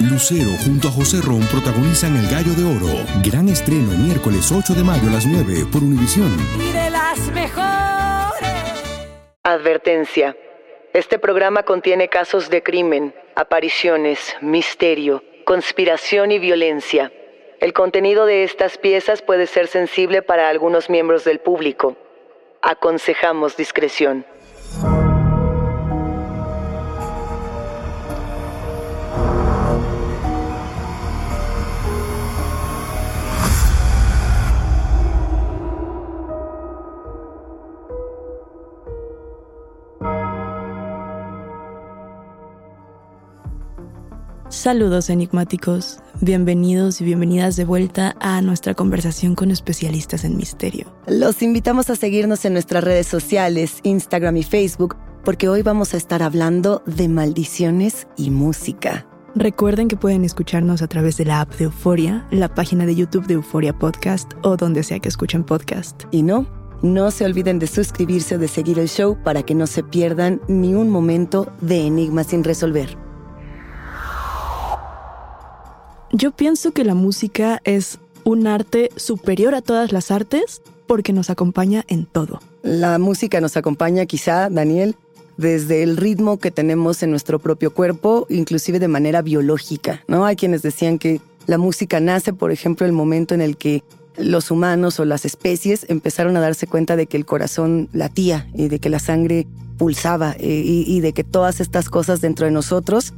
Lucero junto a José Ron protagonizan El Gallo de Oro. Gran estreno miércoles 8 de mayo a las 9 por Univisión. Y de las mejores. Advertencia. Este programa contiene casos de crimen, apariciones, misterio, conspiración y violencia. El contenido de estas piezas puede ser sensible para algunos miembros del público. Aconsejamos discreción. Saludos enigmáticos, bienvenidos y bienvenidas de vuelta a nuestra conversación con especialistas en misterio. Los invitamos a seguirnos en nuestras redes sociales, Instagram y Facebook, porque hoy vamos a estar hablando de maldiciones y música. Recuerden que pueden escucharnos a través de la app de Euforia, la página de YouTube de Euforia Podcast o donde sea que escuchen podcast. Y no, no se olviden de suscribirse o de seguir el show para que no se pierdan ni un momento de enigmas sin resolver. Yo pienso que la música es un arte superior a todas las artes porque nos acompaña en todo. La música nos acompaña quizá, Daniel, desde el ritmo que tenemos en nuestro propio cuerpo, inclusive de manera biológica, ¿no? Hay quienes decían que la música nace, por ejemplo, el momento en el que los humanos o las especies empezaron a darse cuenta de que el corazón latía y de que la sangre pulsaba eh, y, y de que todas estas cosas dentro de nosotros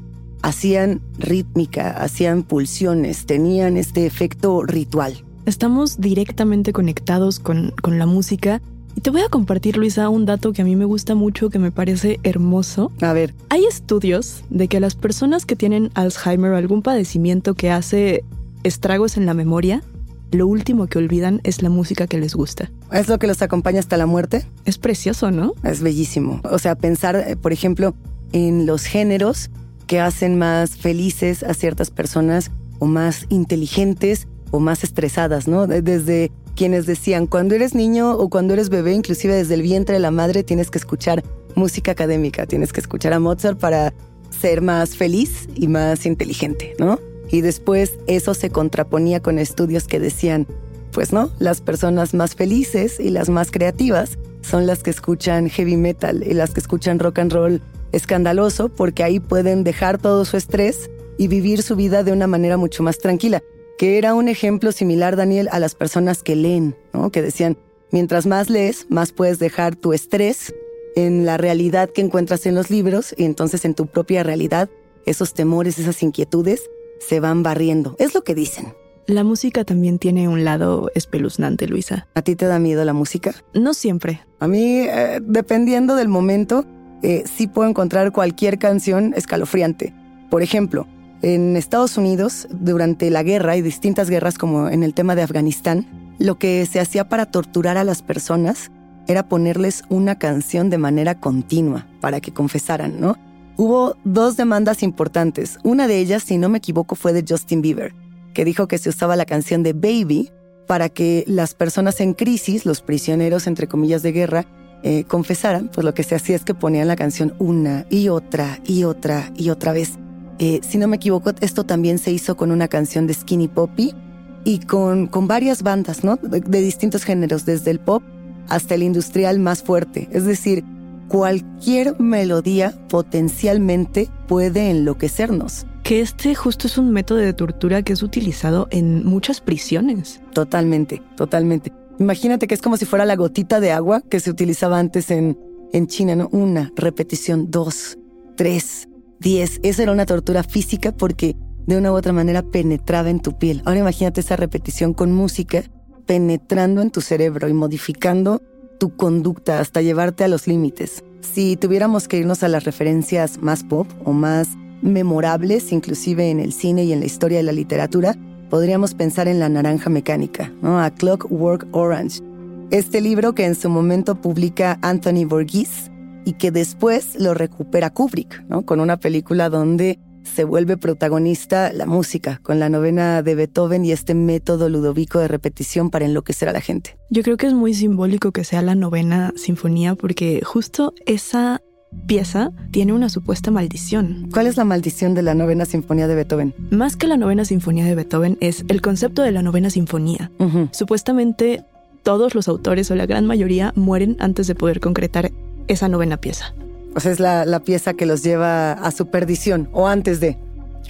hacían rítmica, hacían pulsiones, tenían este efecto ritual. Estamos directamente conectados con, con la música y te voy a compartir, Luisa, un dato que a mí me gusta mucho, que me parece hermoso. A ver. Hay estudios de que las personas que tienen Alzheimer o algún padecimiento que hace estragos en la memoria, lo último que olvidan es la música que les gusta. ¿Es lo que los acompaña hasta la muerte? Es precioso, ¿no? Es bellísimo. O sea, pensar, eh, por ejemplo, en los géneros que hacen más felices a ciertas personas o más inteligentes o más estresadas, ¿no? Desde quienes decían, cuando eres niño o cuando eres bebé, inclusive desde el vientre de la madre, tienes que escuchar música académica, tienes que escuchar a Mozart para ser más feliz y más inteligente, ¿no? Y después eso se contraponía con estudios que decían, pues no, las personas más felices y las más creativas son las que escuchan heavy metal y las que escuchan rock and roll escandaloso porque ahí pueden dejar todo su estrés y vivir su vida de una manera mucho más tranquila, que era un ejemplo similar, Daniel, a las personas que leen, ¿no? que decían, mientras más lees, más puedes dejar tu estrés en la realidad que encuentras en los libros y entonces en tu propia realidad esos temores, esas inquietudes se van barriendo. Es lo que dicen. La música también tiene un lado espeluznante, Luisa. ¿A ti te da miedo la música? No siempre. A mí, eh, dependiendo del momento, eh, sí puedo encontrar cualquier canción escalofriante. Por ejemplo, en Estados Unidos, durante la guerra y distintas guerras como en el tema de Afganistán, lo que se hacía para torturar a las personas era ponerles una canción de manera continua para que confesaran, ¿no? Hubo dos demandas importantes. Una de ellas, si no me equivoco, fue de Justin Bieber, que dijo que se usaba la canción de Baby para que las personas en crisis, los prisioneros entre comillas de guerra, eh, confesaran, pues lo que se hacía es que ponían la canción una y otra y otra y otra vez. Eh, si no me equivoco, esto también se hizo con una canción de Skinny Poppy y con, con varias bandas, ¿no? De, de distintos géneros, desde el pop hasta el industrial más fuerte. Es decir, cualquier melodía potencialmente puede enloquecernos. Que este justo es un método de tortura que es utilizado en muchas prisiones. Totalmente, totalmente. Imagínate que es como si fuera la gotita de agua que se utilizaba antes en, en China, ¿no? Una, repetición, dos, tres, diez. Esa era una tortura física porque de una u otra manera penetraba en tu piel. Ahora imagínate esa repetición con música penetrando en tu cerebro y modificando tu conducta hasta llevarte a los límites. Si tuviéramos que irnos a las referencias más pop o más memorables, inclusive en el cine y en la historia de la literatura, podríamos pensar en La Naranja Mecánica, ¿no? A Clockwork Orange. Este libro que en su momento publica Anthony Borghese y que después lo recupera Kubrick, ¿no? Con una película donde se vuelve protagonista la música, con la novena de Beethoven y este método ludovico de repetición para enloquecer a la gente. Yo creo que es muy simbólico que sea la novena sinfonía porque justo esa pieza tiene una supuesta maldición. ¿Cuál es la maldición de la novena sinfonía de Beethoven? Más que la novena sinfonía de Beethoven es el concepto de la novena sinfonía. Supuestamente todos los autores o la gran mayoría mueren antes de poder concretar esa novena pieza. O sea, es la, la pieza que los lleva a su perdición o antes de.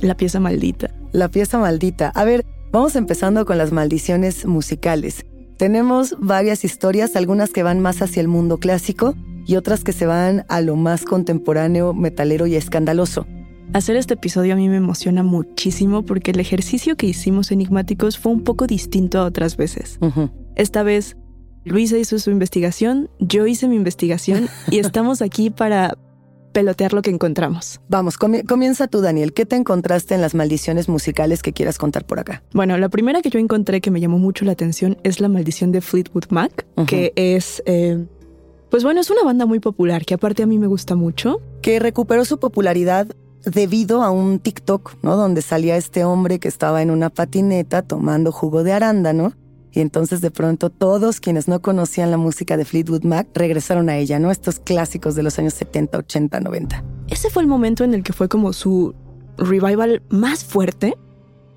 La pieza maldita. La pieza maldita. A ver, vamos empezando con las maldiciones musicales. Tenemos varias historias, algunas que van más hacia el mundo clásico y otras que se van a lo más contemporáneo, metalero y escandaloso. Hacer este episodio a mí me emociona muchísimo porque el ejercicio que hicimos enigmáticos fue un poco distinto a otras veces. Esta vez Luisa hizo su investigación, yo hice mi investigación y estamos aquí para pelotear lo que encontramos. Vamos, comienza tú, Daniel. ¿Qué te encontraste en las maldiciones musicales que quieras contar por acá? Bueno, la primera que yo encontré que me llamó mucho la atención es la maldición de Fleetwood Mac, que es... Eh, pues bueno, es una banda muy popular que aparte a mí me gusta mucho. Que recuperó su popularidad debido a un TikTok, ¿no? Donde salía este hombre que estaba en una patineta tomando jugo de arándano y entonces de pronto todos quienes no conocían la música de Fleetwood Mac regresaron a ella, ¿no? Estos clásicos de los años 70, 80, 90. Ese fue el momento en el que fue como su revival más fuerte,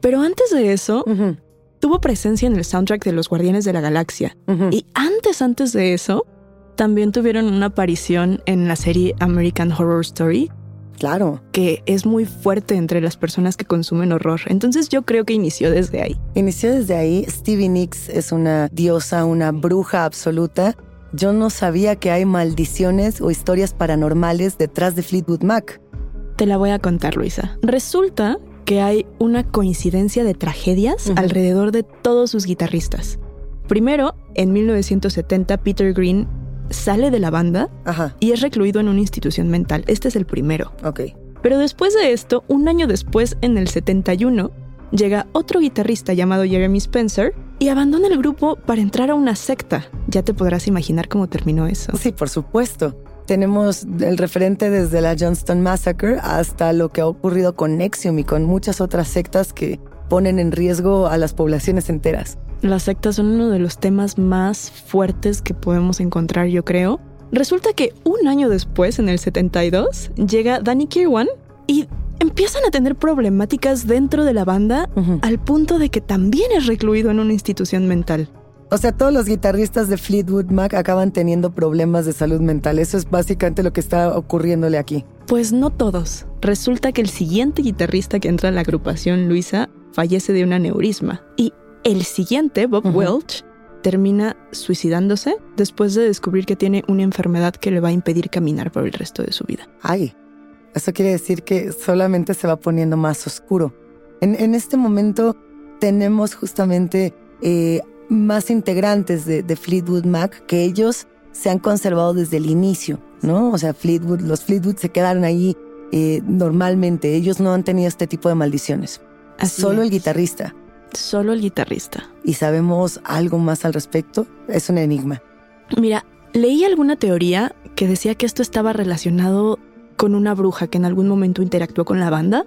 pero antes de eso tuvo presencia en el soundtrack de Los Guardianes de la Galaxia. Y antes, antes de eso, también tuvieron una aparición en la serie American Horror Story, Claro. Que es muy fuerte entre las personas que consumen horror. Entonces yo creo que inició desde ahí. Inició desde ahí. Stevie Nicks es una diosa, una bruja absoluta. Yo no sabía que hay maldiciones o historias paranormales detrás de Fleetwood Mac. Te la voy a contar, Luisa. Resulta que hay una coincidencia de tragedias alrededor de todos sus guitarristas. Primero, en 1970, Peter Green sale de la banda y es recluido en una institución mental. Este es el primero. Ok. Pero después de esto, un año después, en el 71, llega otro guitarrista llamado Jeremy Spencer y abandona el grupo para entrar a una secta. Ya te podrás imaginar cómo terminó eso. Sí, por supuesto. Tenemos el referente desde la Johnston Massacre hasta lo que ha ocurrido con Nexium y con muchas otras sectas que ponen en riesgo a las poblaciones enteras. Las sectas son uno de los temas más fuertes que podemos encontrar, yo creo. Resulta que un año después, en el 72, llega Danny Kirwan y empiezan a tener problemáticas dentro de la banda al punto de que también es recluido en una institución mental. O sea, todos los guitarristas de Fleetwood Mac acaban teniendo problemas de salud mental. Eso es básicamente lo que está ocurriéndole aquí. Pues no todos. Resulta que el siguiente guitarrista que entra en la agrupación, Luisa, fallece de un aneurisma. Y el siguiente, Bob Welch, termina suicidándose después de descubrir que tiene una enfermedad que le va a impedir caminar por el resto de su vida. Ay, eso quiere decir que solamente se va poniendo más oscuro. En, este momento tenemos justamente eh, más integrantes de, Fleetwood Mac que ellos se han conservado desde el inicio, ¿no? O sea, Fleetwood, los Fleetwood se quedaron ahí eh, normalmente. Ellos no han tenido este tipo de maldiciones. Solo el guitarrista. Solo el guitarrista. ¿Y sabemos algo más al respecto? Es un enigma. Mira, leí alguna teoría que decía que esto estaba relacionado con una bruja que en algún momento interactuó con la banda,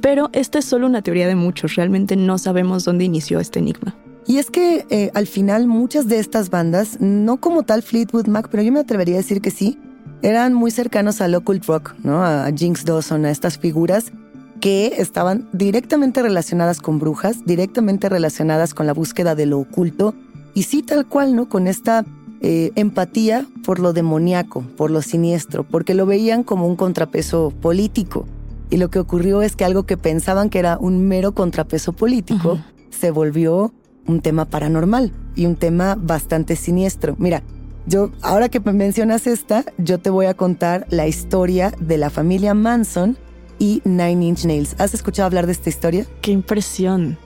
pero esta es solo una teoría de muchos, realmente no sabemos dónde inició este enigma. Y es que eh, al final muchas de estas bandas, no como tal Fleetwood Mac, pero yo me atrevería a decir que sí, eran muy cercanos al occult rock, ¿no? A Jinx Dawson, a estas figuras que estaban directamente relacionadas con brujas, directamente relacionadas con la búsqueda de lo oculto, y sí tal cual, ¿no? Con esta eh, empatía por lo demoníaco, por lo siniestro, porque lo veían como un contrapeso político. Y lo que ocurrió es que algo que pensaban que era un mero contrapeso político se volvió un tema paranormal y un tema bastante siniestro. Mira, yo, ahora que mencionas esta, yo te voy a contar la historia de la familia Manson y Nine Inch Nails. ¿Has escuchado hablar de esta historia? ¡Qué impresión!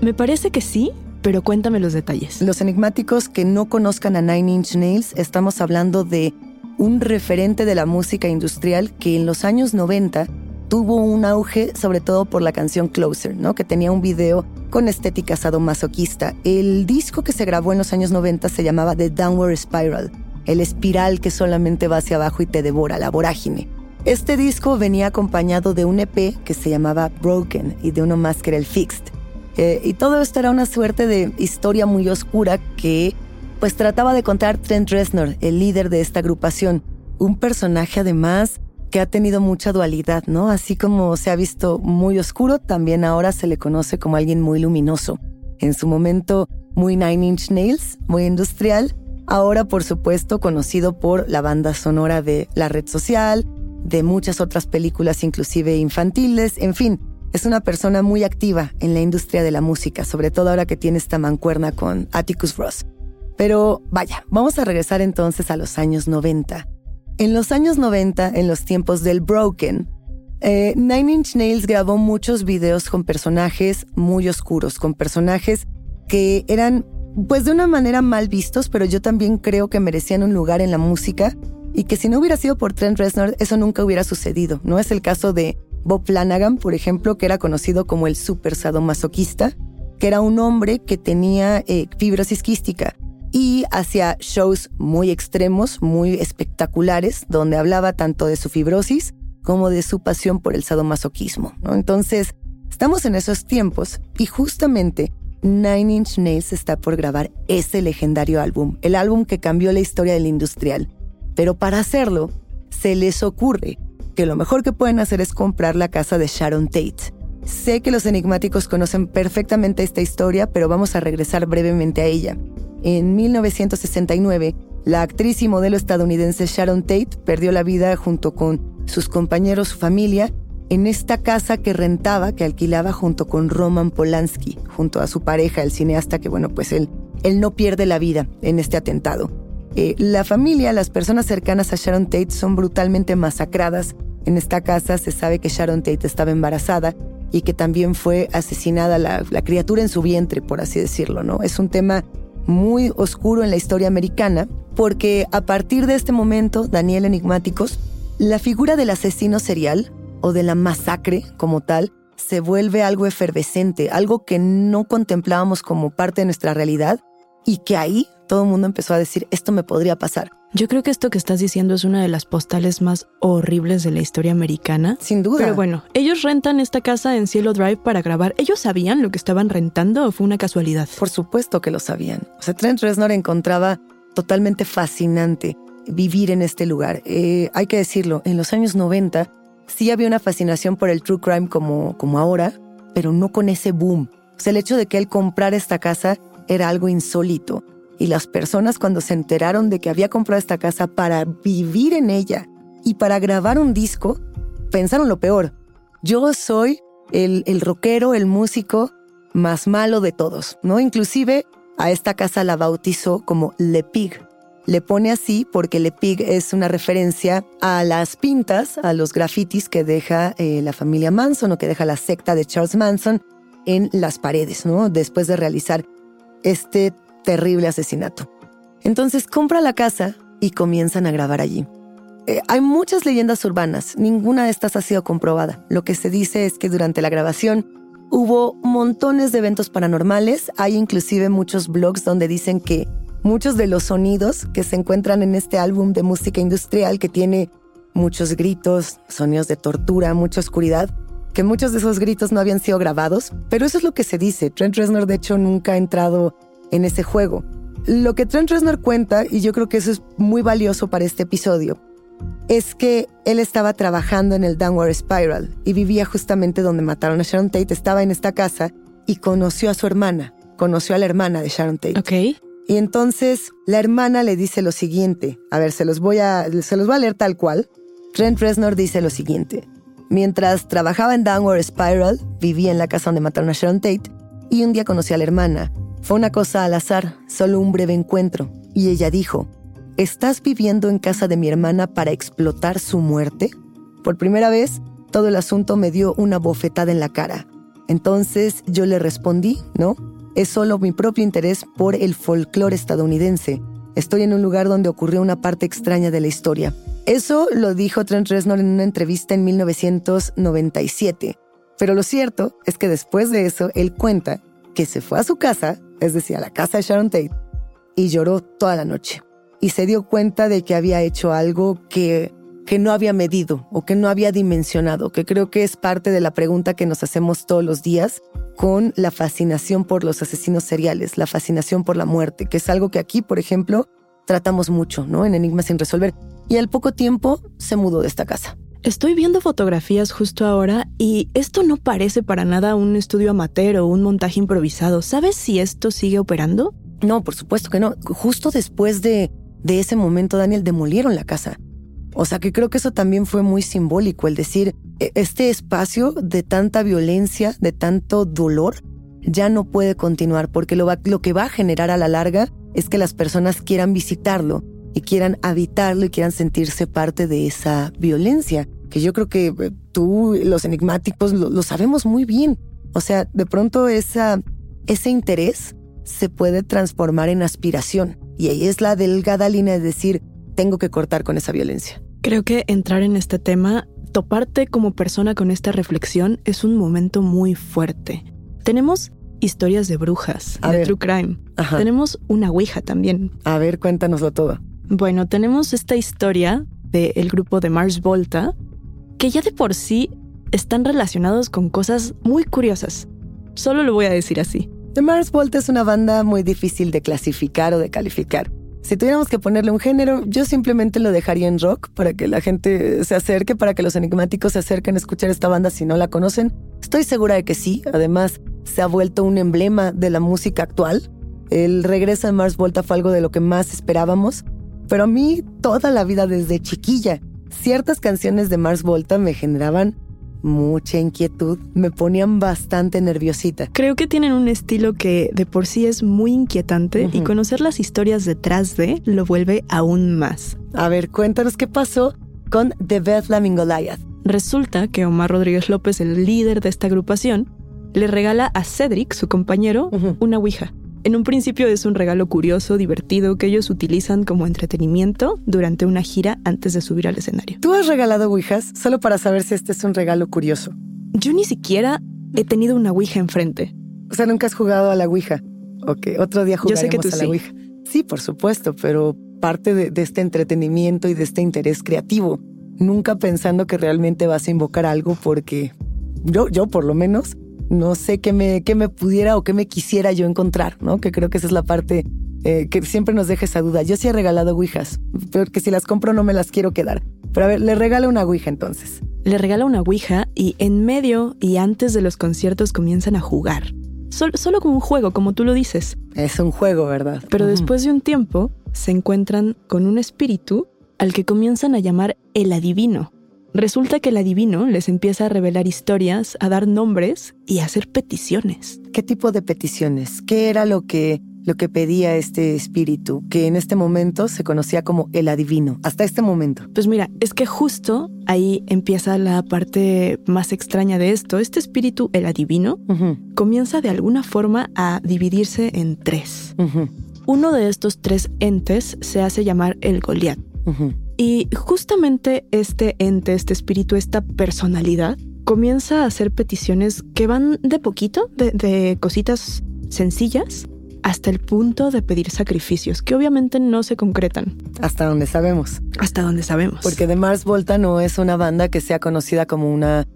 Me parece que sí, pero cuéntame los detalles. Los enigmáticos que no conozcan a Nine Inch Nails, estamos hablando de un referente de la música industrial que en los años 90 tuvo un auge sobre todo por la canción Closer, ¿no? que tenía un video con estética sadomasoquista. El disco que se grabó en los años 90 se llamaba The Downward Spiral, el espiral que solamente va hacia abajo y te devora, la vorágine. Este disco venía acompañado de un EP que se llamaba Broken y de uno más que era el Fixed. Eh, y todo esto era una suerte de historia muy oscura que pues trataba de contar Trent Reznor, el líder de esta agrupación. un personaje además que ha tenido mucha dualidad, ¿no? Así como se ha visto muy oscuro, también ahora se le conoce como alguien muy luminoso. En su momento muy Nine Inch Nails, muy industrial, ahora por supuesto conocido por la banda sonora de La Red Social, de muchas otras películas inclusive infantiles, en fin, es una persona muy activa en la industria de la música, sobre todo ahora que tiene esta mancuerna con Atticus Ross. Pero vaya, vamos a regresar entonces a los años 90. En los años 90, en los tiempos del Broken, eh, Nine Inch Nails grabó muchos videos con personajes muy oscuros, con personajes que eran pues de una manera mal vistos, pero yo también creo que merecían un lugar en la música y que si no hubiera sido por Trent Reznor eso nunca hubiera sucedido. No es el caso de Bob Flanagan, por ejemplo, que era conocido como el super sadomasoquista, que era un hombre que tenía eh, fibrosis quística y hacía shows muy extremos, muy espectaculares, donde hablaba tanto de su fibrosis como de su pasión por el sadomasoquismo. Entonces, estamos en esos tiempos y justamente Nine Inch Nails está por grabar ese legendario álbum, el álbum que cambió la historia del industrial. Pero para hacerlo, se les ocurre que lo mejor que pueden hacer es comprar la casa de Sharon Tate. Sé que los enigmáticos conocen perfectamente esta historia, pero vamos a regresar brevemente a ella. En 1969, la actriz y modelo estadounidense Sharon Tate perdió la vida junto con sus compañeros, su familia, en esta casa que rentaba, que alquilaba junto con Roman Polanski, junto a su pareja, el cineasta que, bueno, pues él, él no pierde la vida en este atentado. Eh, la familia, las personas cercanas a Sharon Tate son brutalmente masacradas. En esta casa se sabe que Sharon Tate estaba embarazada y que también fue asesinada la, la criatura en su vientre, por así decirlo, ¿no? Es un tema muy oscuro en la historia americana porque a partir de este momento, Daniel Enigmáticos, la figura del asesino serial o de la masacre como tal se vuelve algo efervescente, algo que no contemplábamos como parte de nuestra realidad y que ahí todo el mundo empezó a decir, esto me podría pasar. Yo creo que esto que estás diciendo es una de las postales más horribles de la historia americana. Sin duda. Pero bueno, ellos rentan esta casa en Cielo Drive para grabar. ¿Ellos sabían lo que estaban rentando o fue una casualidad? Por supuesto que lo sabían. O sea, Trent Reznor encontraba totalmente fascinante vivir en este lugar. Eh, hay que decirlo, en los años 90 sí había una fascinación por el true crime como, como ahora, pero no con ese boom. O sea, el hecho de que él comprara esta casa era algo insólito y las personas cuando se enteraron de que había comprado esta casa para vivir en ella y para grabar un disco, pensaron lo peor. Yo soy el, el rockero, el músico más malo de todos, ¿no? Inclusive a esta casa la bautizó como Le Pig. Le pone así porque Le Pig es una referencia a las pintas, a los grafitis que deja eh, la familia Manson o que deja la secta de Charles Manson en las paredes, ¿no? Después de realizar este terrible asesinato. Entonces compra la casa y comienzan a grabar allí. Eh, hay muchas leyendas urbanas, ninguna de estas ha sido comprobada. Lo que se dice es que durante la grabación hubo montones de eventos paranormales, hay inclusive muchos blogs donde dicen que muchos de los sonidos que se encuentran en este álbum de música industrial que tiene muchos gritos, sonidos de tortura, mucha oscuridad, que muchos de esos gritos no habían sido grabados, pero eso es lo que se dice. Trent Reznor de hecho nunca ha entrado en ese juego. Lo que Trent Reznor cuenta, y yo creo que eso es muy valioso para este episodio, es que él estaba trabajando en el Downward Spiral y vivía justamente donde mataron a Sharon Tate, estaba en esta casa y conoció a su hermana, conoció a la hermana de Sharon Tate. Ok. Y entonces la hermana le dice lo siguiente, a ver, se los voy a, se los voy a leer tal cual. Trent Reznor dice lo siguiente, mientras trabajaba en Downward Spiral, vivía en la casa donde mataron a Sharon Tate y un día conocí a la hermana fue una cosa al azar, solo un breve encuentro, y ella dijo, ¿estás viviendo en casa de mi hermana para explotar su muerte? Por primera vez, todo el asunto me dio una bofetada en la cara. Entonces yo le respondí, no, es solo mi propio interés por el folclore estadounidense. Estoy en un lugar donde ocurrió una parte extraña de la historia. Eso lo dijo Trent Reznor en una entrevista en 1997. Pero lo cierto es que después de eso, él cuenta que se fue a su casa es decir, a la casa de Sharon Tate, y lloró toda la noche. Y se dio cuenta de que había hecho algo que, que no había medido o que no había dimensionado, que creo que es parte de la pregunta que nos hacemos todos los días con la fascinación por los asesinos seriales, la fascinación por la muerte, que es algo que aquí, por ejemplo, tratamos mucho, ¿no? En Enigmas sin resolver. y al poco tiempo se mudó de esta casa. Estoy viendo fotografías justo ahora y esto no parece para nada un estudio amateur o un montaje improvisado. ¿Sabes si esto sigue operando? No, por supuesto que no. Justo después de, de ese momento, Daniel, demolieron la casa. O sea que creo que eso también fue muy simbólico, el decir, e, este espacio de tanta violencia, de tanto dolor, ya no puede continuar porque lo, lo que va a generar a la larga es que las personas quieran visitarlo y quieran habitarlo y quieran sentirse parte de esa violencia, que yo creo que eh, tú, los enigmáticos, lo, sabemos muy bien. O sea, de pronto esa, ese interés se puede transformar en aspiración. Y ahí es la delgada línea de decir, tengo que cortar con esa violencia. Creo que entrar en este tema, toparte como persona con esta reflexión es un momento muy fuerte. Tenemos historias de brujas, de true crime. Tenemos una ouija también. A ver, cuéntanoslo todo. Bueno, tenemos esta historia del grupo de Mars Volta, que ya de por sí están relacionados con cosas muy curiosas. Solo lo voy a decir así. The Mars Volta es una banda muy difícil de clasificar o de calificar. Si tuviéramos que ponerle un género, yo simplemente lo dejaría en rock para que la gente se acerque, para que los enigmáticos se acerquen a escuchar esta banda si no la conocen. Estoy segura de que sí. Además, se ha vuelto un emblema de la música actual. El regreso de Mars Volta fue algo de lo que más esperábamos. Pero a mí toda la vida desde chiquilla, ciertas canciones de Mars Volta me generaban mucha inquietud, me ponían bastante nerviosita. Creo que tienen un estilo que de por sí es muy inquietante y conocer las historias detrás de lo vuelve aún más. A ver, cuéntanos qué pasó con The Bethlehem Goliath. Resulta que Omar Rodríguez López, el líder de esta agrupación, le regala a Cedric, su compañero, una Ouija. En un principio es un regalo curioso, divertido, que ellos utilizan como entretenimiento durante una gira antes de subir al escenario. ¿Tú has regalado Ouijas solo para saber si este es un regalo curioso? Yo ni siquiera he tenido una Ouija enfrente. O sea, nunca has jugado a la Ouija. Ok, otro día jugaremos Yo sé que tú a la Ouija. Sí, por supuesto, pero parte de, de este entretenimiento y de este interés creativo. Nunca pensando que realmente vas a invocar algo porque yo, yo por lo menos, no sé qué me, qué me pudiera o qué me quisiera yo encontrar, ¿no? Que creo que esa es la parte eh, que siempre nos deja esa duda. Yo sí he regalado ouijas, porque si las compro no me las quiero quedar. Pero a ver, le regala una ouija entonces. Le regala una ouija y en medio y antes de los conciertos comienzan a jugar. solo como un juego, como tú lo dices. Es un juego, ¿verdad? Pero después de un tiempo se encuentran con un espíritu al que comienzan a llamar el adivino. Resulta que el adivino les empieza a revelar historias, a dar nombres y a hacer peticiones. ¿Qué tipo de peticiones? ¿Qué era lo que, lo que pedía este espíritu, que en este momento se conocía como el adivino, hasta este momento? Pues mira, es que justo ahí empieza la parte más extraña de esto. Este espíritu, el adivino, comienza de alguna forma a dividirse en tres. Uno de estos tres entes se hace llamar el Goliat. Y justamente este ente, este espíritu, esta personalidad, comienza a hacer peticiones que van de poquito, de, cositas sencillas, hasta el punto de pedir sacrificios, que obviamente no se concretan. Hasta donde sabemos. Hasta donde sabemos. Porque The Mars Volta no es una banda que sea conocida como una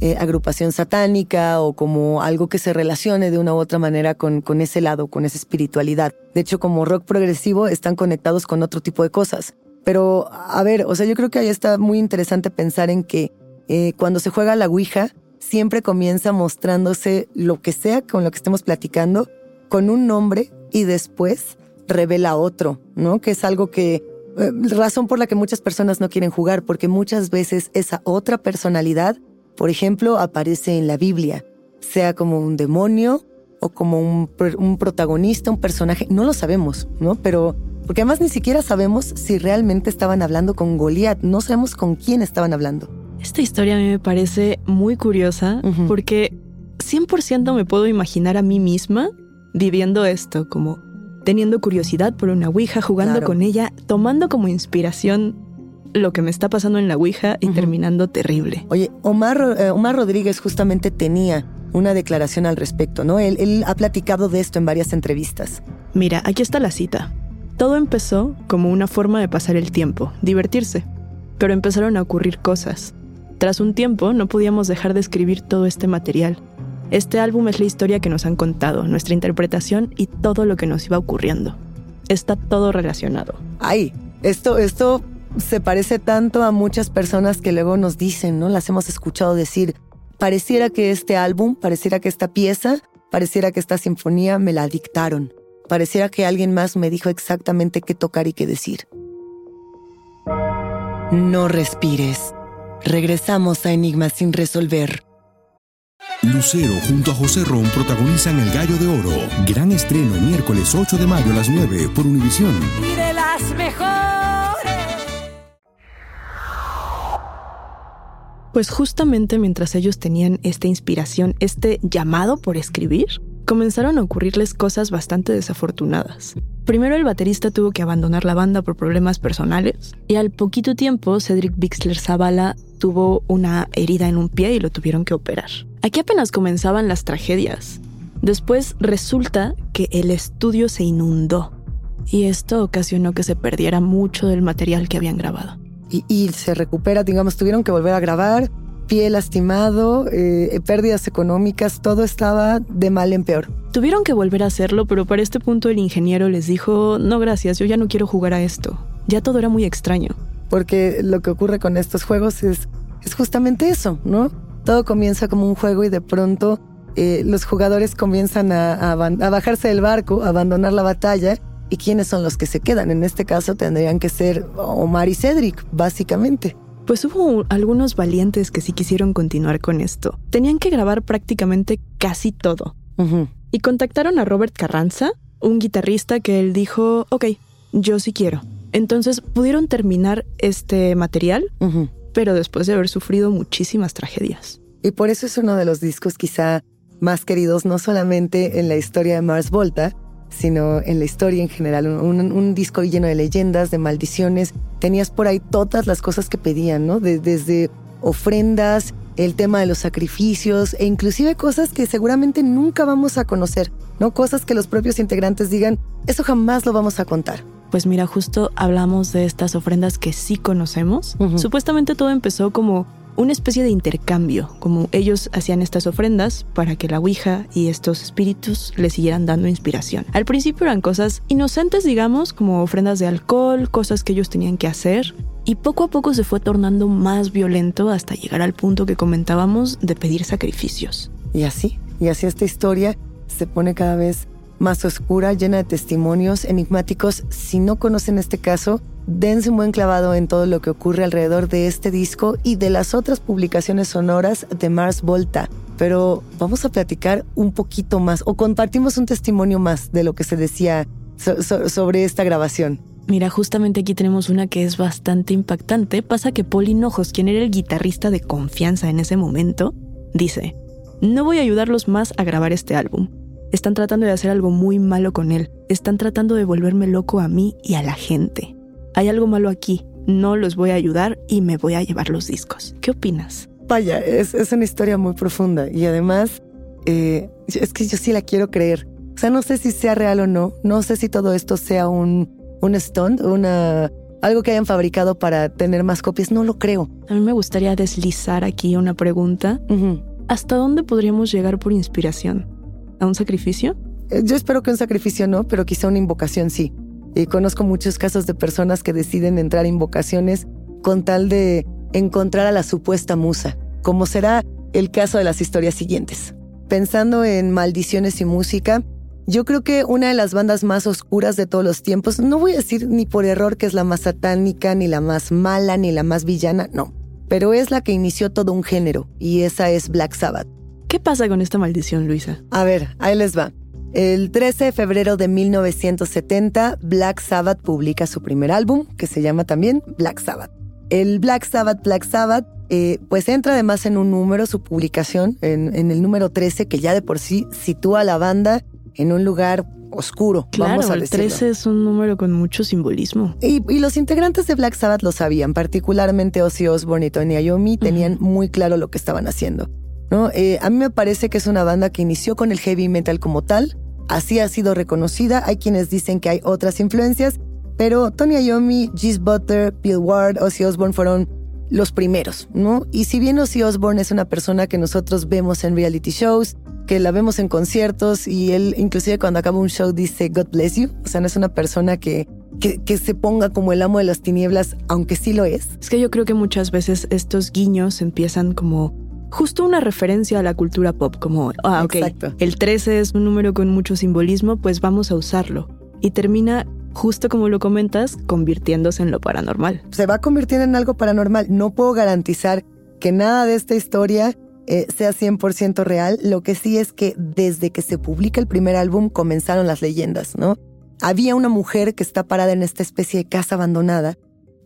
eh, agrupación satánica o como algo que se relacione de una u otra manera con, con ese lado, con esa espiritualidad. De hecho, como rock progresivo están conectados con otro tipo de cosas. Pero, a ver, o sea, yo creo que ahí está muy interesante pensar en que eh, cuando se juega la Ouija, siempre comienza mostrándose lo que sea con lo que estemos platicando, con un nombre y después revela otro, ¿no? Que es algo que, eh, razón por la que muchas personas no quieren jugar, porque muchas veces esa otra personalidad, por ejemplo, aparece en la Biblia, sea como un demonio o como un, un protagonista, un personaje, no lo sabemos, ¿no? Pero porque además ni siquiera sabemos si realmente estaban hablando con Goliat, no sabemos con quién estaban hablando. Esta historia a mí me parece muy curiosa porque 100% me puedo imaginar a mí misma viviendo esto, como teniendo curiosidad por una Ouija, jugando con ella, tomando como inspiración lo que me está pasando en la Ouija y terminando terrible. Oye, Omar, eh, Omar Rodríguez justamente tenía una declaración al respecto, ¿no? Él, él ha platicado de esto en varias entrevistas. Mira, aquí está la cita. Todo empezó como una forma de pasar el tiempo, divertirse, pero empezaron a ocurrir cosas. Tras un tiempo no podíamos dejar de escribir todo este material. Este álbum es la historia que nos han contado, nuestra interpretación y todo lo que nos iba ocurriendo. Está todo relacionado. Ay, esto, esto se parece tanto a muchas personas que luego nos dicen, ¿no? Las hemos escuchado decir, pareciera que este álbum, pareciera que esta pieza, pareciera que esta sinfonía me la dictaron. Pareciera que alguien más me dijo exactamente qué tocar y qué decir. No respires. Regresamos a Enigma sin resolver. Lucero junto a José Ron protagonizan El Gallo de Oro. Gran estreno miércoles 8 de mayo a las 9 por Univisión. Y de las mejores. Pues justamente mientras ellos tenían esta inspiración, este llamado por escribir, comenzaron a ocurrirles cosas bastante desafortunadas. Primero el baterista tuvo que abandonar la banda por problemas personales y al poquito tiempo Cedric Bixler Zavala tuvo una herida en un pie y lo tuvieron que operar. Aquí apenas comenzaban las tragedias. Después resulta que el estudio se inundó y esto ocasionó que se perdiera mucho del material que habían grabado. Y, y se recupera, digamos, tuvieron que volver a grabar, pie lastimado, eh, pérdidas económicas, todo estaba de mal en peor. Tuvieron que volver a hacerlo, pero para este punto el ingeniero les dijo, no gracias, yo ya no quiero jugar a esto. Ya todo era muy extraño. Porque lo que ocurre con estos juegos es, es justamente eso, ¿no? Todo comienza como un juego y de pronto eh, los jugadores comienzan a, a bajarse del barco, a abandonar la batalla. ¿Y quiénes son los que se quedan? En este caso tendrían que ser Omar y Cedric, básicamente. Pues hubo algunos valientes que sí quisieron continuar con esto. Tenían que grabar prácticamente casi todo. Y contactaron a Robert Carranza, un guitarrista que él dijo, ok, yo sí quiero. Entonces pudieron terminar este material, pero después de haber sufrido muchísimas tragedias. Y por eso es uno de los discos quizá más queridos, no solamente en la historia de Mars Volta, sino en la historia en general. Un, disco lleno de leyendas, de maldiciones. Tenías por ahí todas las cosas que pedían, ¿no? desde ofrendas, el tema de los sacrificios e inclusive cosas que seguramente nunca vamos a conocer, ¿no? Cosas que los propios integrantes digan, eso jamás lo vamos a contar. Pues mira, justo hablamos de estas ofrendas que sí conocemos. Supuestamente todo empezó como una especie de intercambio, como ellos hacían estas ofrendas para que la Ouija y estos espíritus le siguieran dando inspiración. Al principio eran cosas inocentes, digamos, como ofrendas de alcohol, cosas que ellos tenían que hacer, y poco a poco se fue tornando más violento hasta llegar al punto que comentábamos de pedir sacrificios. Y así, y así esta historia se pone cada vez más oscura, llena de testimonios enigmáticos. Si no conocen este caso, dense un buen clavado en todo lo que ocurre alrededor de este disco y de las otras publicaciones sonoras de Mars Volta. Pero vamos a platicar un poquito más o compartimos un testimonio más de lo que se decía sobre esta grabación. Mira, justamente aquí tenemos una que es bastante impactante. Pasa que Paul Hinojos, quien era el guitarrista de confianza en ese momento, dice, no voy a ayudarlos más a grabar este álbum. Están tratando de hacer algo muy malo con él. Están tratando de volverme loco a mí y a la gente hay algo malo aquí, no los voy a ayudar y me voy a llevar los discos. ¿Qué opinas? Vaya, es, una historia muy profunda y además eh, es que yo sí la quiero creer. O sea, no sé si sea real o no, no sé si todo esto sea un, un stunt, una, algo que hayan fabricado para tener más copias, no lo creo. A mí me gustaría deslizar aquí una pregunta. ¿Hasta dónde podríamos llegar por inspiración? ¿A un sacrificio? Eh, yo espero que un sacrificio no, pero quizá una invocación sí. Y conozco muchos casos de personas que deciden entrar en invocaciones con tal de encontrar a la supuesta musa, como será el caso de las historias siguientes. Pensando en maldiciones y música, yo creo que una de las bandas más oscuras de todos los tiempos, no voy a decir ni por error que es la más satánica, ni la más mala, ni la más villana, no, pero es la que inició todo un género, y esa es Black Sabbath. ¿Qué pasa con esta maldición, Luisa? A ver, ahí les va. El 13 de febrero de 1970, Black Sabbath publica su primer álbum, que se llama también Black Sabbath. El Black Sabbath, Black Sabbath, eh, pues entra además en un número, su publicación, en, el número 13, que ya de por sí sitúa a la banda en un lugar oscuro. Claro, vamos a el 13 es un número con mucho simbolismo. Y, los integrantes de Black Sabbath lo sabían, particularmente Ozzy Osbourne y Tony Iommi tenían muy claro lo que estaban haciendo. ¿No? Eh, a mí me parece que es una banda que inició con el heavy metal como tal, Así ha sido reconocida. Hay quienes dicen que hay otras influencias, pero Tony Iommi, Gis Butter, Bill Ward, Ozzy Osbourne fueron los primeros, ¿no? Y si bien Ozzy Osbourne es una persona que nosotros vemos en reality shows, que la vemos en conciertos y él inclusive cuando acaba un show dice God bless you, o sea, no es una persona que que, que se ponga como el amo de las tinieblas, aunque sí lo es. Es que yo creo que muchas veces estos guiños empiezan como justo una referencia a la cultura pop, como, ah, ok, Exacto. el 13 es un número con mucho simbolismo, pues vamos a usarlo. Y termina, justo como lo comentas, convirtiéndose en lo paranormal. Se va convirtiendo en algo paranormal. No puedo garantizar que nada de esta historia eh, sea 100% real. Lo que sí es que desde que se publica el primer álbum comenzaron las leyendas, ¿no? Había una mujer que está parada en esta especie de casa abandonada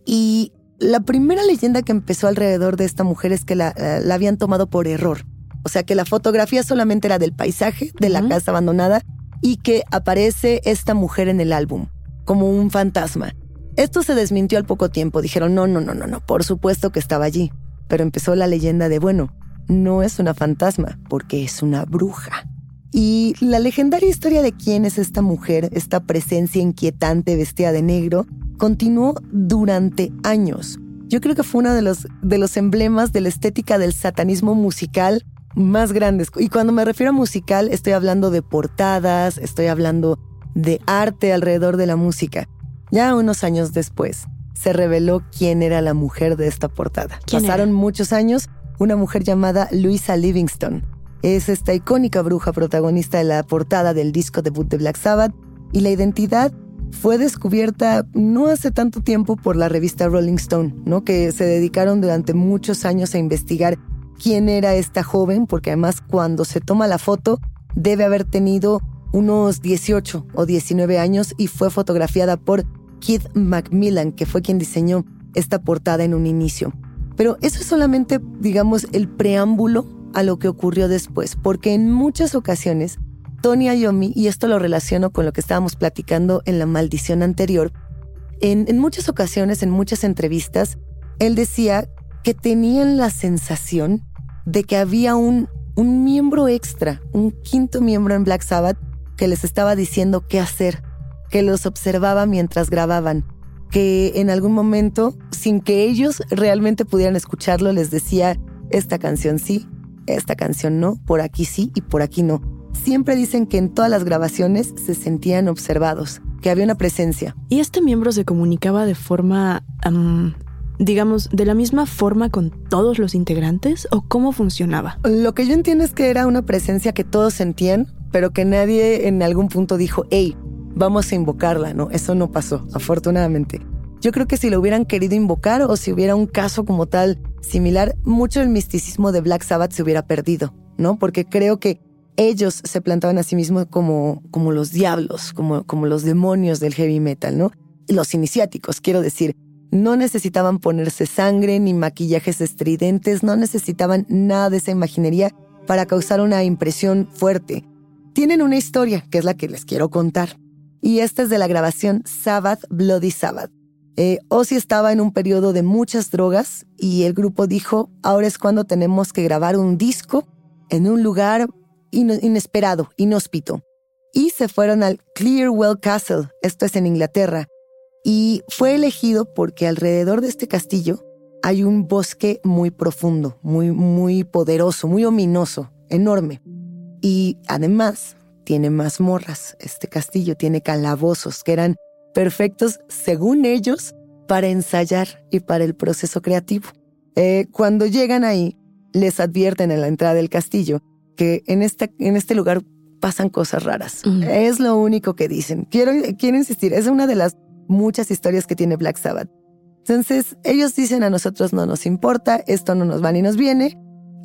y la primera leyenda que empezó alrededor de esta mujer es que la, la- habían tomado por error. O sea, que la fotografía solamente era del paisaje de la casa abandonada y que aparece esta mujer en el álbum, como un fantasma. Esto se desmintió al poco tiempo. Dijeron, no, no, no, no, no, por supuesto que estaba allí. Pero empezó la leyenda de, bueno, no es una fantasma, porque es una bruja. Y la legendaria historia de quién es esta mujer, esta presencia inquietante vestida de negro, continuó durante años. Yo creo que fue uno de los, de los emblemas de la estética del satanismo musical más grandes. Y cuando me refiero a musical, estoy hablando de portadas, estoy hablando de arte alrededor de la música. Ya unos años después, se reveló quién era la mujer de esta portada. ¿Quién Pasaron era? muchos años, una mujer llamada Luisa Livingston. Es esta icónica bruja protagonista de la portada del disco debut de Black Sabbath y la identidad fue descubierta no hace tanto tiempo por la revista Rolling Stone, ¿no? Que se dedicaron durante muchos años a investigar quién era esta joven, porque además cuando se toma la foto debe haber tenido unos 18 o 19 años y fue fotografiada por Keith Macmillan, que fue quien diseñó esta portada en un inicio. Pero eso es solamente, digamos, el preámbulo a lo que ocurrió después, porque en muchas ocasiones Tony Iommi, y esto lo relaciono con lo que estábamos platicando en la maldición anterior, en, en muchas ocasiones, en muchas entrevistas, él decía que tenían la sensación de que había un, un miembro extra, un quinto miembro en Black Sabbath que les estaba diciendo qué hacer, que los observaba mientras grababan, que en algún momento, sin que ellos realmente pudieran escucharlo, les decía, esta canción sí, esta canción no, por aquí sí y por aquí no. Siempre dicen que en todas las grabaciones se sentían observados, que había una presencia. ¿Y este miembro se comunicaba de forma, am, digamos, de la misma forma con todos los integrantes o cómo funcionaba? Lo que yo entiendo es que era una presencia que todos sentían, pero que nadie en algún punto dijo, hey, vamos a invocarla, ¿no? Eso no pasó, afortunadamente. Yo creo que si lo hubieran querido invocar o si hubiera un caso como tal similar, mucho del misticismo de Black Sabbath se hubiera perdido, ¿no? Porque creo que ellos se plantaban a sí mismos como, como los diablos, como, como los demonios del heavy metal, ¿no? Los iniciáticos, quiero decir, no necesitaban ponerse sangre ni maquillajes estridentes, no necesitaban nada de esa imaginería para causar una impresión fuerte. Tienen una historia, que es la que les quiero contar. Y esta es de la grabación Sabbath Bloody Sabbath. Eh, Ozzy estaba en un periodo de muchas drogas y el grupo dijo, ahora es cuando tenemos que grabar un disco en un lugar inesperado, inhóspito. Y se fueron al Clearwell Castle, esto es en Inglaterra, y fue elegido porque alrededor de este castillo hay un bosque muy profundo, muy, muy poderoso, muy ominoso, enorme. Y además tiene mazmorras, este castillo tiene calabozos que eran perfectos, según ellos, para ensayar y para el proceso creativo. Eh, cuando llegan ahí, les advierten en la entrada del castillo que en, esta, en este lugar pasan cosas raras. Es lo único que dicen. Quiero, quiero insistir, es una de las muchas historias que tiene Black Sabbath. Entonces, ellos dicen a nosotros no nos importa, esto no nos va ni nos viene,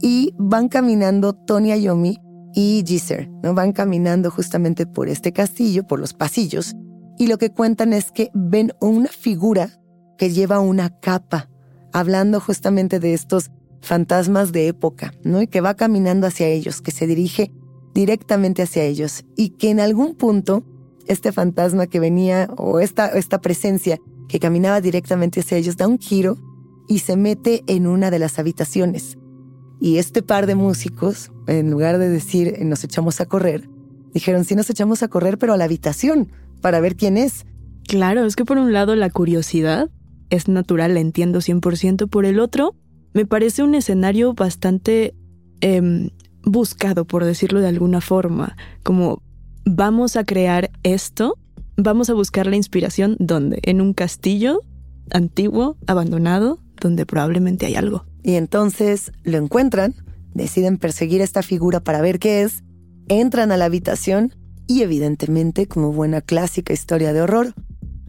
y van caminando Tony Iommi y Geezer, ¿no? Van caminando justamente por este castillo, por los pasillos, y lo que cuentan es que ven una figura que lleva una capa, hablando justamente de estos fantasmas de época, ¿no? Y que va caminando hacia ellos, que se dirige directamente hacia ellos, y que en algún punto este fantasma que venía, o esta, esta presencia que caminaba directamente hacia ellos, da un giro y se mete en una de las habitaciones. Y este par de músicos, en lugar de decir "Eh, nos echamos a correr, dijeron sí nos echamos a correr, pero a la habitación, para ver quién es. Claro, es que por un lado la curiosidad es natural, la entiendo 100%, por el otro me parece un escenario bastante em, buscado, por decirlo de alguna forma, como vamos a crear esto vamos a buscar la inspiración ¿dónde? En un castillo antiguo, abandonado, donde probablemente hay algo. Y entonces lo encuentran, deciden perseguir esta figura para ver qué es, entran a la habitación y evidentemente, como buena clásica historia de horror,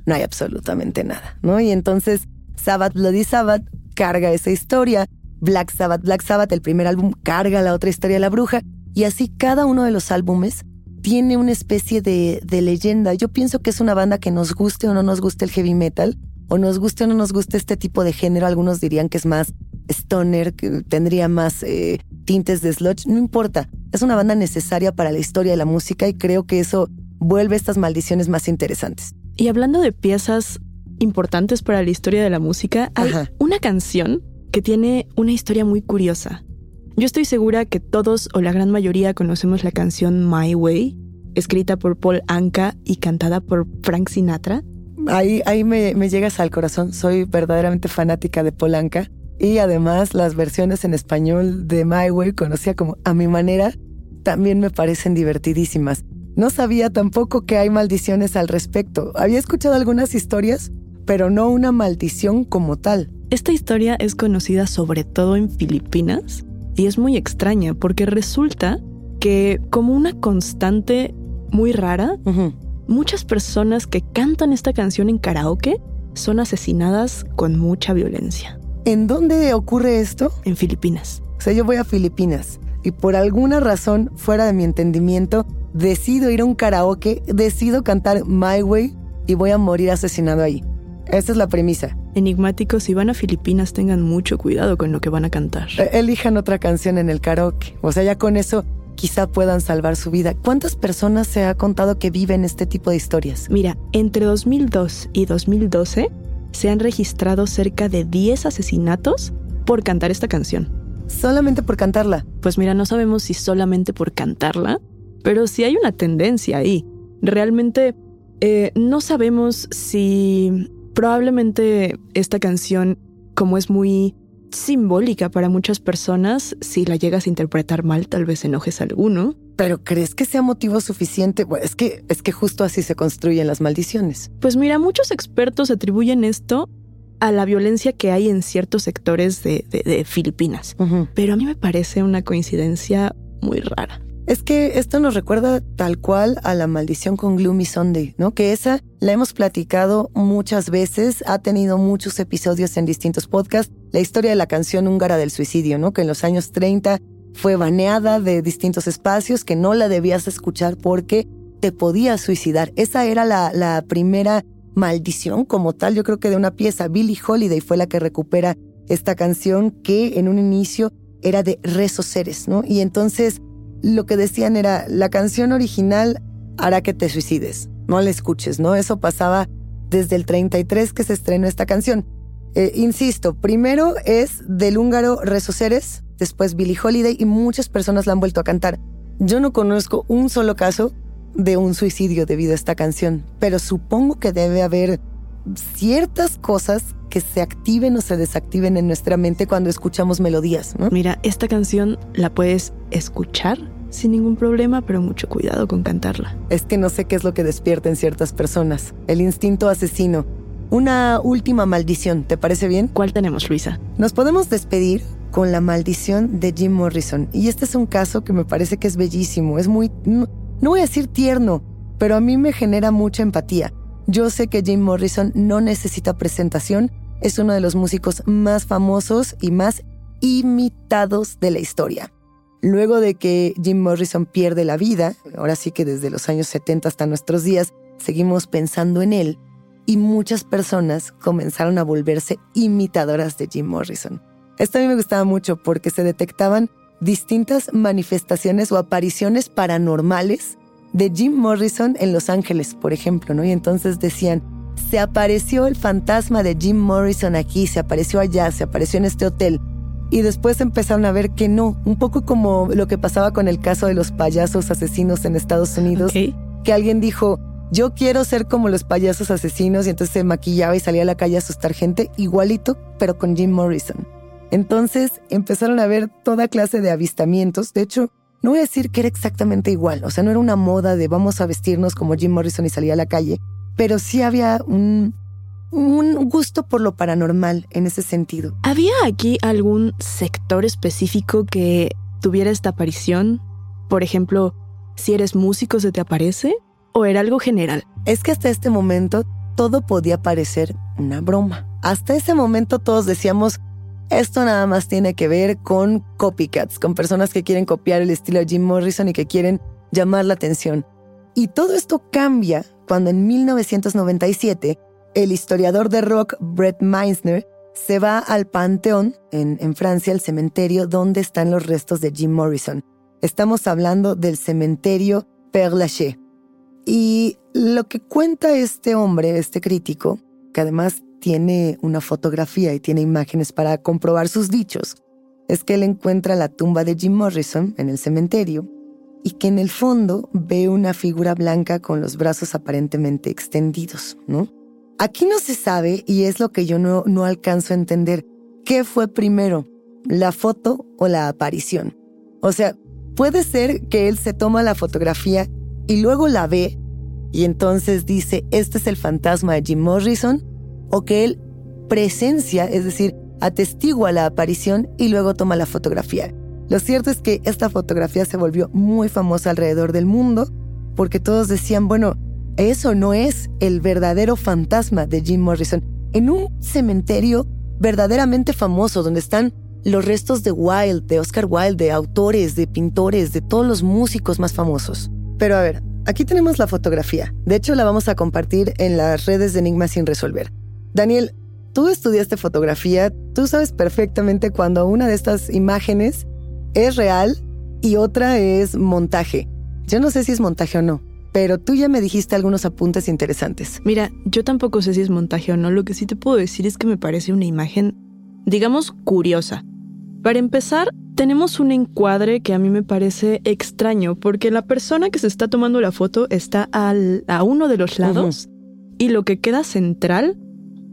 no hay absolutamente nada, ¿no? Y entonces Sabbath Bloody Sabbath carga esa historia, Black Sabbath Black Sabbath, el primer álbum, carga la otra historia la bruja, y así cada uno de los álbumes tiene una especie de, de leyenda. Yo pienso que es una banda que nos guste o no nos guste el heavy metal, o nos guste o no nos guste este tipo de género, algunos dirían que es más stoner, que tendría más eh, tintes de sludge, no importa, es una banda necesaria para la historia de la música y creo que eso vuelve estas maldiciones más interesantes. Y hablando de piezas importantes para la historia de la música, hay una canción que tiene una historia muy curiosa. Yo estoy segura que todos o la gran mayoría conocemos la canción My Way, escrita por Paul Anka y cantada por Frank Sinatra. Ahí, ahí me, llegas al corazón. Soy verdaderamente fanática de Polanca. Y además las versiones en español de My Way, conocida como A mi manera, también me parecen divertidísimas. No sabía tampoco que hay maldiciones al respecto. Había escuchado algunas historias, pero no una maldición como tal. Esta historia es conocida sobre todo en Filipinas y es muy extraña porque resulta que como una constante muy rara, muchas personas que cantan esta canción en karaoke son asesinadas con mucha violencia. ¿En dónde ocurre esto? En Filipinas. O sea, yo voy a Filipinas y por alguna razón fuera de mi entendimiento decido ir a un karaoke, decido cantar My Way y voy a morir asesinado ahí. Esta es la premisa. Enigmáticos, si van a Filipinas, tengan mucho cuidado con lo que van a cantar. E, elijan otra canción en el karaoke. O sea, ya con eso quizá puedan salvar su vida. ¿Cuántas personas se ha contado que viven este tipo de historias? Mira, entre 2002 y 2012 se han registrado cerca de 10 asesinatos por cantar esta canción. ¿Solamente por cantarla? Pues mira, no sabemos si solamente por cantarla, pero sí hay una tendencia ahí. Realmente eh, no sabemos si probablemente esta canción, como es muy simbólica para muchas personas. Si la llegas a interpretar mal, tal vez enojes a alguno. Pero ¿crees que sea motivo suficiente? es que es que justo así se construyen las maldiciones. Pues mira, muchos expertos atribuyen esto a la violencia que hay en ciertos sectores de, Filipinas. Pero a mí me parece una coincidencia muy rara. Es que esto nos recuerda tal cual a la maldición con Gloomy Sunday, ¿no? Que esa la hemos platicado muchas veces, ha tenido muchos episodios en distintos podcasts. La historia de la canción húngara del suicidio, ¿no? Que en los años 30 fue baneada de distintos espacios, que no la debías escuchar porque te podías suicidar. Esa era la, primera maldición como tal, yo creo que de una pieza. Billie Holiday fue la que recupera esta canción que en un inicio era de rezos seres, ¿no? Y entonces lo que decían era, la canción original hará que te suicides, no la escuches, ¿no? Eso pasaba desde el 33 que se estrenó esta canción. Eh, insisto, primero es del húngaro Ceres, después Billie Holiday y muchas personas la han vuelto a cantar. Yo no conozco un solo caso de un suicidio debido a esta canción, pero supongo que debe haber ciertas cosas que se activen o se desactiven en nuestra mente cuando escuchamos melodías. ¿no? Mira, esta canción la puedes escuchar sin ningún problema, pero mucho cuidado con cantarla. Es que no sé qué es lo que despierta en ciertas personas. El instinto asesino. Una última maldición, ¿te parece bien? ¿Cuál tenemos, Luisa? Nos podemos despedir con la maldición de Jim Morrison. Y este es un caso que me parece que es bellísimo. Es muy, no voy a decir tierno, pero a mí me genera mucha empatía. Yo sé que Jim Morrison no necesita presentación, es uno de los músicos más famosos y más imitados de la historia. Luego de que Jim Morrison pierde la vida, ahora sí que desde los años 70 hasta nuestros días, seguimos pensando en él y muchas personas comenzaron a volverse imitadoras de Jim Morrison. Esto a mí me gustaba mucho porque se detectaban distintas manifestaciones o apariciones paranormales de Jim Morrison en Los Ángeles, por ejemplo, ¿no? Y entonces decían, se apareció el fantasma de Jim Morrison aquí, se apareció allá, se apareció en este hotel. Y después empezaron a ver que no, un poco como lo que pasaba con el caso de los payasos asesinos en Estados Unidos, que alguien dijo, yo quiero ser como los payasos asesinos y entonces se maquillaba y salía a la calle a asustar gente, igualito, pero con Jim Morrison. Entonces empezaron a ver toda clase de avistamientos, de hecho, no voy a decir que era exactamente igual, o sea, no era una moda de vamos a vestirnos como Jim Morrison y salir a la calle, pero sí había un, un gusto por lo paranormal en ese sentido. ¿Había aquí algún sector específico que tuviera esta aparición? Por ejemplo, si eres músico se te aparece o era algo general? Es que hasta este momento todo podía parecer una broma. Hasta ese momento todos decíamos, esto nada más tiene que ver con copycats, con personas que quieren copiar el estilo de Jim Morrison y que quieren llamar la atención. Y todo esto cambia cuando en 1997 el historiador de rock Brett Meisner se va al Panteón, en, Francia, el cementerio donde están los restos de Jim Morrison. Estamos hablando del cementerio Père Lachaise. Y lo que cuenta este hombre, este crítico, que además tiene una fotografía y tiene imágenes para comprobar sus dichos, es que él encuentra la tumba de Jim Morrison en el cementerio y que en el fondo ve una figura blanca con los brazos aparentemente extendidos, ¿no? Aquí no se sabe, y es lo que yo no, no alcanzo a entender, ¿qué fue primero, la foto o la aparición? O sea, puede ser que él se toma la fotografía y luego la ve y entonces dice, este es el fantasma de Jim Morrison, o que él presencia, es decir, atestigua la aparición y luego toma la fotografía. Lo cierto es que esta fotografía se volvió muy famosa alrededor del mundo porque todos decían, bueno, eso no es el verdadero fantasma de Jim Morrison. En un cementerio verdaderamente famoso donde están los restos de Wilde, de Oscar Wilde, de autores, de pintores, de todos los músicos más famosos. Pero a ver, aquí tenemos la fotografía. De hecho, la vamos a compartir en las redes de Enigma sin resolver. Daniel, tú estudiaste fotografía, tú sabes perfectamente cuando una de estas imágenes es real y otra es montaje. Yo no sé si es montaje o no, pero tú ya me dijiste algunos apuntes interesantes. Mira, yo tampoco sé si es montaje o no, lo que sí te puedo decir es que me parece una imagen, digamos, curiosa. Para empezar, tenemos un encuadre que a mí me parece extraño porque la persona que se está tomando la foto está al, a uno de los lados y lo que queda central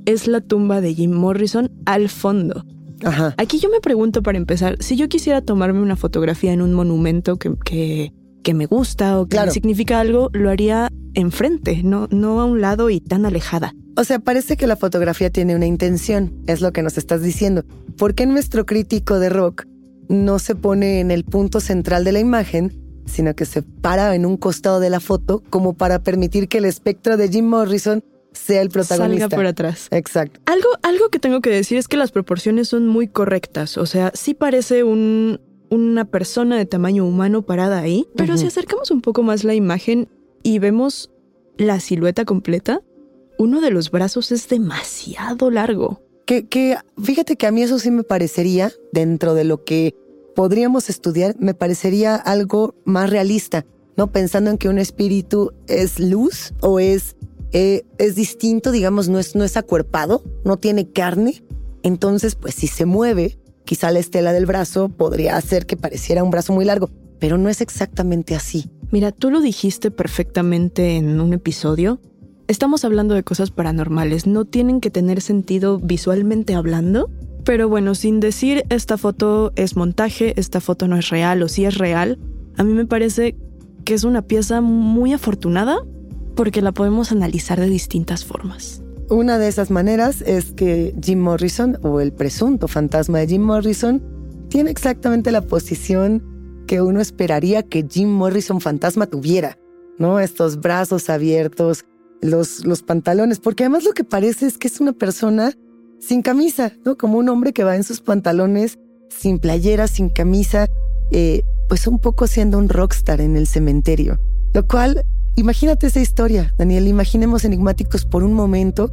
es la tumba de Jim Morrison al fondo. Ajá. Aquí yo me pregunto para empezar, si yo quisiera tomarme una fotografía en un monumento que, que, que me gusta o que Claro. me significa algo, lo haría enfrente, no, no a un lado y tan alejada. O sea, parece que la fotografía tiene una intención, es lo que nos estás diciendo. ¿Por qué nuestro crítico de rock no se pone en el punto central de la imagen, sino que se para en un costado de la foto como para permitir que el espectro de Jim Morrison sea el protagonista? Salga por atrás. Exacto. Algo, algo que tengo que decir es que las proporciones son muy correctas. O sea, sí parece un, una persona de tamaño humano parada ahí, pero si acercamos un poco más la imagen y vemos la silueta completa, uno de los brazos es demasiado largo. Que, que fíjate que a mí eso sí me parecería, dentro de lo que podríamos estudiar, me parecería algo más realista, ¿no? Pensando en que un espíritu es luz o es, eh, es distinto, digamos, no es, no es acuerpado, no tiene carne. Entonces, pues si se mueve, quizá la estela del brazo podría hacer que pareciera un brazo muy largo, pero no es exactamente así. Mira, tú lo dijiste perfectamente en un episodio. Estamos hablando de cosas paranormales, no tienen que tener sentido visualmente hablando. Pero bueno, sin decir esta foto es montaje, esta foto no es real o si es real, a mí me parece que es una pieza muy afortunada porque la podemos analizar de distintas formas. Una de esas maneras es que Jim Morrison, o el presunto fantasma de Jim Morrison, tiene exactamente la posición que uno esperaría que Jim Morrison fantasma tuviera, ¿no? Estos brazos abiertos, los, los pantalones, porque además lo que parece es que es una persona sin camisa, ¿no? Como un hombre que va en sus pantalones, sin playera, sin camisa, eh, pues un poco siendo un rockstar en el cementerio. Lo cual, imagínate esa historia, Daniel, imaginemos enigmáticos por un momento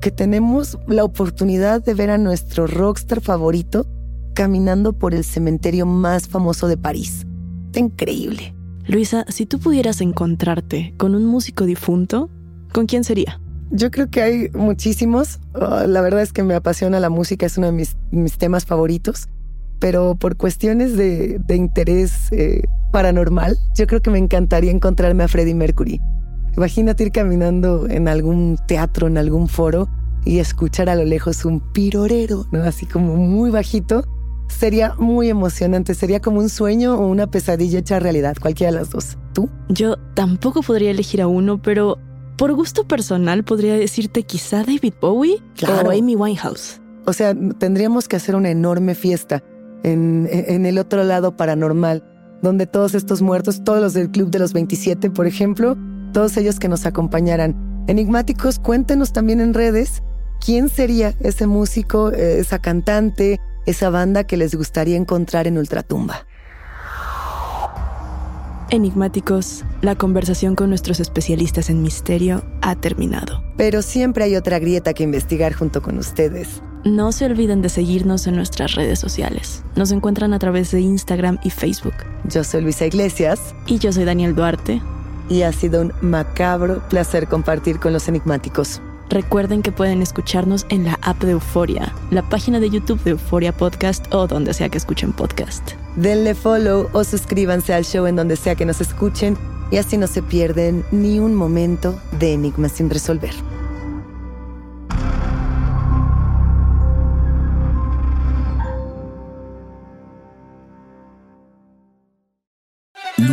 que tenemos la oportunidad de ver a nuestro rockstar favorito caminando por el cementerio más famoso de París. Está increíble. Luisa, si tú pudieras encontrarte con un músico difunto, ¿con quién sería? Yo creo que hay muchísimos. Oh, la verdad es que me apasiona la música, es uno de mis, mis temas favoritos. Pero por cuestiones de, de interés eh, paranormal, yo creo que me encantaría encontrarme a Freddie Mercury. Imagínate ir caminando en algún teatro, en algún foro y escuchar a lo lejos un pirorero, ¿no? Así como muy bajito. Sería muy emocionante, sería como un sueño o una pesadilla hecha realidad, cualquiera de las dos. ¿Tú? Yo tampoco podría elegir a uno, pero por gusto personal podría decirte quizá David Bowie Claro. o Amy Winehouse. O sea, tendríamos que hacer una enorme fiesta en, en el otro lado paranormal, donde todos estos muertos, todos los del Club de los 27, por ejemplo, todos ellos que nos acompañaran. Enigmáticos, cuéntenos también en redes quién sería ese músico, eh, esa cantante, esa banda que les gustaría encontrar en Ultratumba. Enigmáticos, la conversación con nuestros especialistas en misterio ha terminado. Pero siempre hay otra grieta que investigar junto con ustedes. No se olviden de seguirnos en nuestras redes sociales. Nos encuentran a través de Instagram y Facebook. Yo soy Luisa Iglesias Y yo soy Daniel Duarte. y ha sido un macabro placer compartir con los enigmáticos. Recuerden que pueden escucharnos en la app de Euforia, la página de YouTube de Euforia Podcast o donde sea que escuchen podcast. Denle follow o suscríbanse al show en donde sea que nos escuchen y así no se pierden ni un momento de enigmas sin resolver.